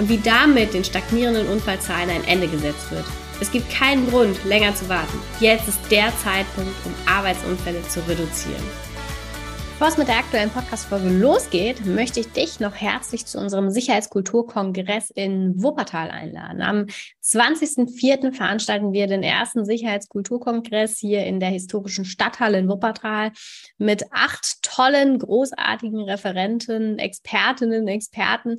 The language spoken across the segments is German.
und wie damit den stagnierenden Unfallzahlen ein Ende gesetzt wird. Es gibt keinen Grund, länger zu warten. Jetzt ist der Zeitpunkt, um Arbeitsunfälle zu reduzieren. Bevor es mit der aktuellen Podcast-Folge losgeht, möchte ich dich noch herzlich zu unserem Sicherheitskulturkongress in Wuppertal einladen. Am 20.04. veranstalten wir den ersten Sicherheitskulturkongress hier in der historischen Stadthalle in Wuppertal mit acht tollen, großartigen Referenten, Expertinnen, Experten,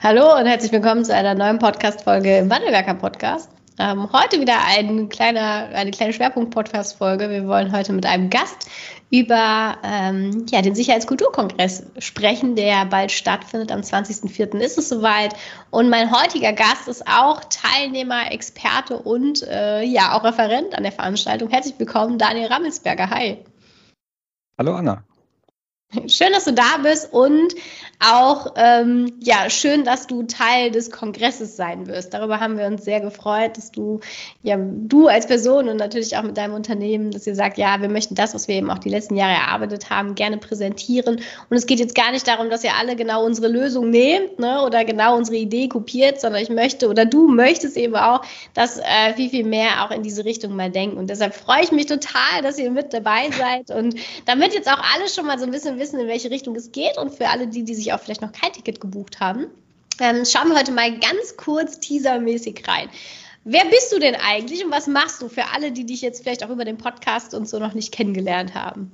Hallo und herzlich willkommen zu einer neuen Podcast-Folge im Wandelwerker Podcast. Ähm, heute wieder ein kleiner, eine kleine Schwerpunkt-Podcast-Folge. Wir wollen heute mit einem Gast über ähm, ja, den Sicherheitskulturkongress sprechen, der bald stattfindet. Am 20.04. ist es soweit. Und mein heutiger Gast ist auch Teilnehmer, Experte und äh, ja auch Referent an der Veranstaltung. Herzlich willkommen, Daniel Rammelsberger. Hi. Hallo Anna. Schön, dass du da bist und auch ähm, ja schön, dass du Teil des Kongresses sein wirst. Darüber haben wir uns sehr gefreut, dass du ja du als Person und natürlich auch mit deinem Unternehmen, dass ihr sagt, ja, wir möchten das, was wir eben auch die letzten Jahre erarbeitet haben, gerne präsentieren. Und es geht jetzt gar nicht darum, dass ihr alle genau unsere Lösung nehmt ne, oder genau unsere Idee kopiert, sondern ich möchte oder du möchtest eben auch, dass äh, viel viel mehr auch in diese Richtung mal denken. Und deshalb freue ich mich total, dass ihr mit dabei seid und damit jetzt auch alle schon mal so ein bisschen wissen, in welche Richtung es geht und für alle die, die sich auch vielleicht noch kein Ticket gebucht haben, ähm, schauen wir heute mal ganz kurz teasermäßig rein. Wer bist du denn eigentlich und was machst du für alle, die dich jetzt vielleicht auch über den Podcast und so noch nicht kennengelernt haben?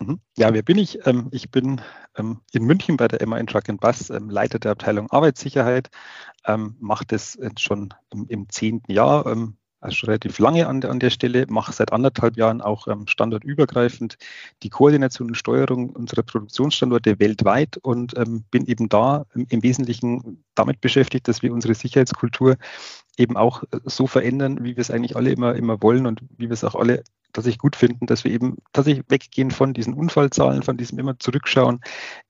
Mhm. Ja, wer bin ich? Ähm, ich bin ähm, in München bei der MAN Truck Bus Leiter der Abteilung Arbeitssicherheit, mache das schon im zehnten Jahr, also schon relativ lange an der, an der Stelle, mache seit anderthalb Jahren auch ähm, standortübergreifend die Koordination und Steuerung unserer Produktionsstandorte weltweit und ähm, bin eben da im, Wesentlichen damit beschäftigt, dass wir unsere Sicherheitskultur eben auch äh, so verändern, wie wir es eigentlich alle immer, immer wollen und wie wir es auch alle tatsächlich gut finden, dass wir eben tatsächlich weggehen von diesen Unfallzahlen, von diesem immer zurückschauen,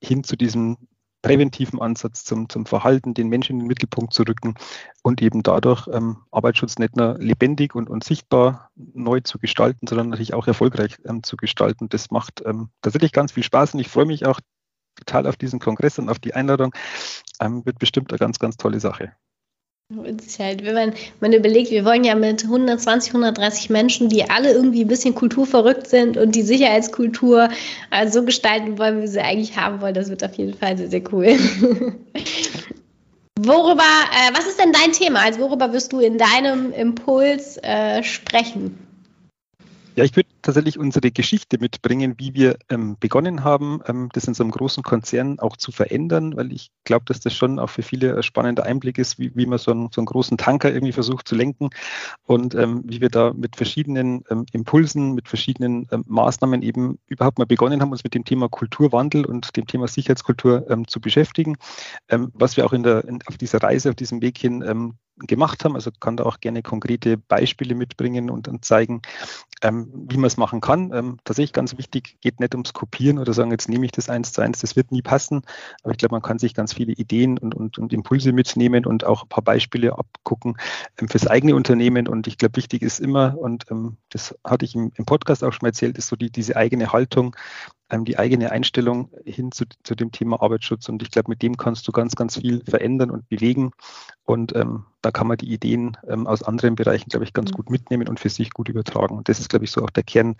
hin zu diesem präventiven Ansatz zum, zum Verhalten, den Menschen in den Mittelpunkt zu rücken und eben dadurch ähm, Arbeitsschutz nicht nur lebendig und, und sichtbar neu zu gestalten, sondern natürlich auch erfolgreich ähm, zu gestalten. Das macht ähm, tatsächlich ganz viel Spaß und ich freue mich auch total auf diesen Kongress und auf die Einladung. Ähm, wird bestimmt eine ganz, ganz tolle Sache. Halt, wenn man, man überlegt, wir wollen ja mit 120, 130 Menschen, die alle irgendwie ein bisschen kulturverrückt sind und die Sicherheitskultur äh, so gestalten wollen, wie wir sie eigentlich haben wollen, das wird auf jeden Fall sehr, sehr cool. worüber, äh, was ist denn dein Thema? Also worüber wirst du in deinem Impuls äh, sprechen? Ja, ich würde tatsächlich unsere Geschichte mitbringen, wie wir ähm, begonnen haben, ähm, das in so einem großen Konzern auch zu verändern, weil ich glaube, dass das schon auch für viele ein spannender Einblick ist, wie, wie man so einen, so einen großen Tanker irgendwie versucht zu lenken und ähm, wie wir da mit verschiedenen ähm, Impulsen, mit verschiedenen ähm, Maßnahmen eben überhaupt mal begonnen haben, uns mit dem Thema Kulturwandel und dem Thema Sicherheitskultur ähm, zu beschäftigen, was wir auch in der, in, auf dieser Reise, auf diesem Weg hin gemacht haben. Also kann da auch gerne konkrete Beispiele mitbringen und, und zeigen, wie man es machen kann. Ähm, tatsächlich ganz wichtig, geht nicht ums Kopieren oder sagen, jetzt nehme ich das eins zu eins, das wird nie passen. Aber ich glaube, man kann sich ganz viele Ideen und, und, und Impulse mitnehmen und auch ein paar Beispiele abgucken ähm, fürs eigene Unternehmen. Und ich glaube, wichtig ist immer, und ähm, das hatte ich im, im, Podcast auch schon erzählt, ist so die, diese eigene Haltung, ähm, die eigene Einstellung hin zu, zu dem Thema Arbeitsschutz. Und ich glaube, mit dem kannst du ganz, ganz viel verändern und bewegen. Und ähm, da kann man die Ideen ähm, aus anderen Bereichen, glaube ich, ganz mhm. gut mitnehmen und für sich gut übertragen. Und das ist, glaube ich, so auch der Kern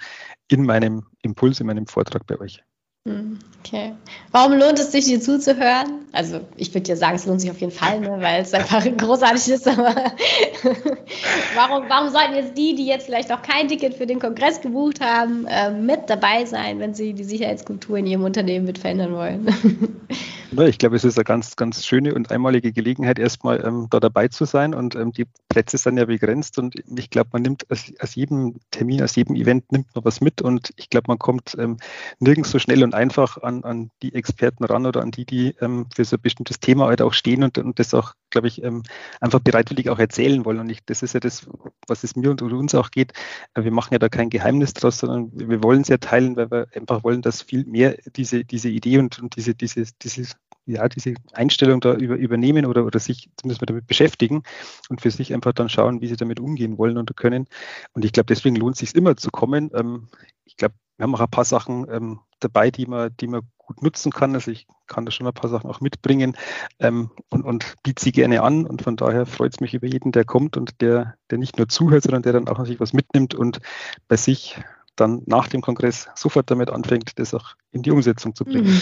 in meinem Impuls, in meinem Vortrag bei euch. Hm, okay. Warum lohnt es sich, dir zuzuhören? Also ich würde dir sagen, es lohnt sich auf jeden Fall, ne, weil es einfach großartig ist. Aber warum, warum sollten jetzt die, die jetzt vielleicht auch kein Ticket für den Kongress gebucht haben, äh, mit dabei sein, wenn sie die Sicherheitskultur in ihrem Unternehmen mit verändern wollen? Ja, ich glaube, es ist eine ganz, ganz schöne und einmalige Gelegenheit, erstmal ähm, da dabei zu sein. Und ähm, die Plätze sind ja begrenzt. Und ich glaube, man nimmt aus, aus, jedem Termin, aus jedem Event nimmt man was mit. Und ich glaube, man kommt ähm, nirgends so schnell und einfach an, an die Experten ran oder an die, die ähm, für so ein bestimmtes Thema halt auch stehen und, und das auch, glaube ich, ähm, einfach bereitwillig auch erzählen wollen. Und ich, das ist ja das, was es mir und uns auch geht. Wir machen ja da kein Geheimnis draus, sondern wir wollen es ja teilen, weil wir einfach wollen, dass viel mehr diese, diese Idee und, und diese, diese, dieses ja, diese Einstellung da über, übernehmen oder, oder sich zumindest damit beschäftigen und für sich einfach dann schauen, wie sie damit umgehen wollen und können. Und ich glaube, deswegen lohnt es sich immer zu kommen. Ähm, ich glaube, wir haben auch ein paar Sachen ähm, dabei, die man, die man gut nutzen kann. Also ich kann da schon ein paar Sachen auch mitbringen ähm, und, und biete sie gerne an. Und von daher freut es mich über jeden, der kommt und der, der nicht nur zuhört, sondern der dann auch sich was mitnimmt und bei sich dann nach dem Kongress sofort damit anfängt, das auch in die Umsetzung zu bringen.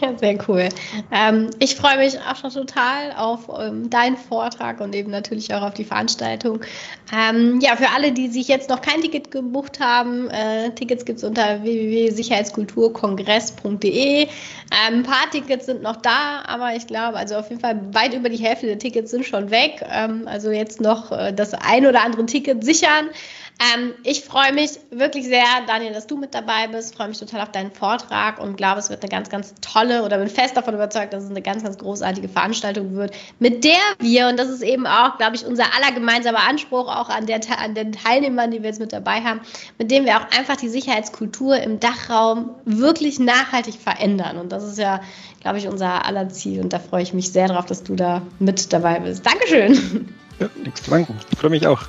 Ja, sehr cool. Ähm, ich freue mich auch schon total auf ähm, deinen Vortrag und eben natürlich auch auf die Veranstaltung. Ähm, ja, für alle, die sich jetzt noch kein Ticket gebucht haben, äh, Tickets gibt es unter www.sicherheitskulturkongress.de. Ähm, ein paar Tickets sind noch da, aber ich glaube, also auf jeden Fall weit über die Hälfte der Tickets sind schon weg. Ähm, also jetzt noch äh, das ein oder andere Ticket sichern. Ähm, ich freue mich wirklich sehr, Daniel, dass du mit dabei bist. Freue mich total auf deinen Vortrag und glaube, es wird eine ganz, ganz tolle oder bin fest davon überzeugt, dass es eine ganz, ganz großartige Veranstaltung wird, mit der wir, und das ist eben auch, glaube ich, unser aller gemeinsamer Anspruch auch an, der, an den Teilnehmern, die wir jetzt mit dabei haben, mit dem wir auch einfach die Sicherheitskultur im Dachraum wirklich nachhaltig verändern. Und das ist ja, glaube ich, unser aller Ziel. Und da freue ich mich sehr drauf, dass du da mit dabei bist. Dankeschön. Ja, nichts zu danken. Ich freue mich auch.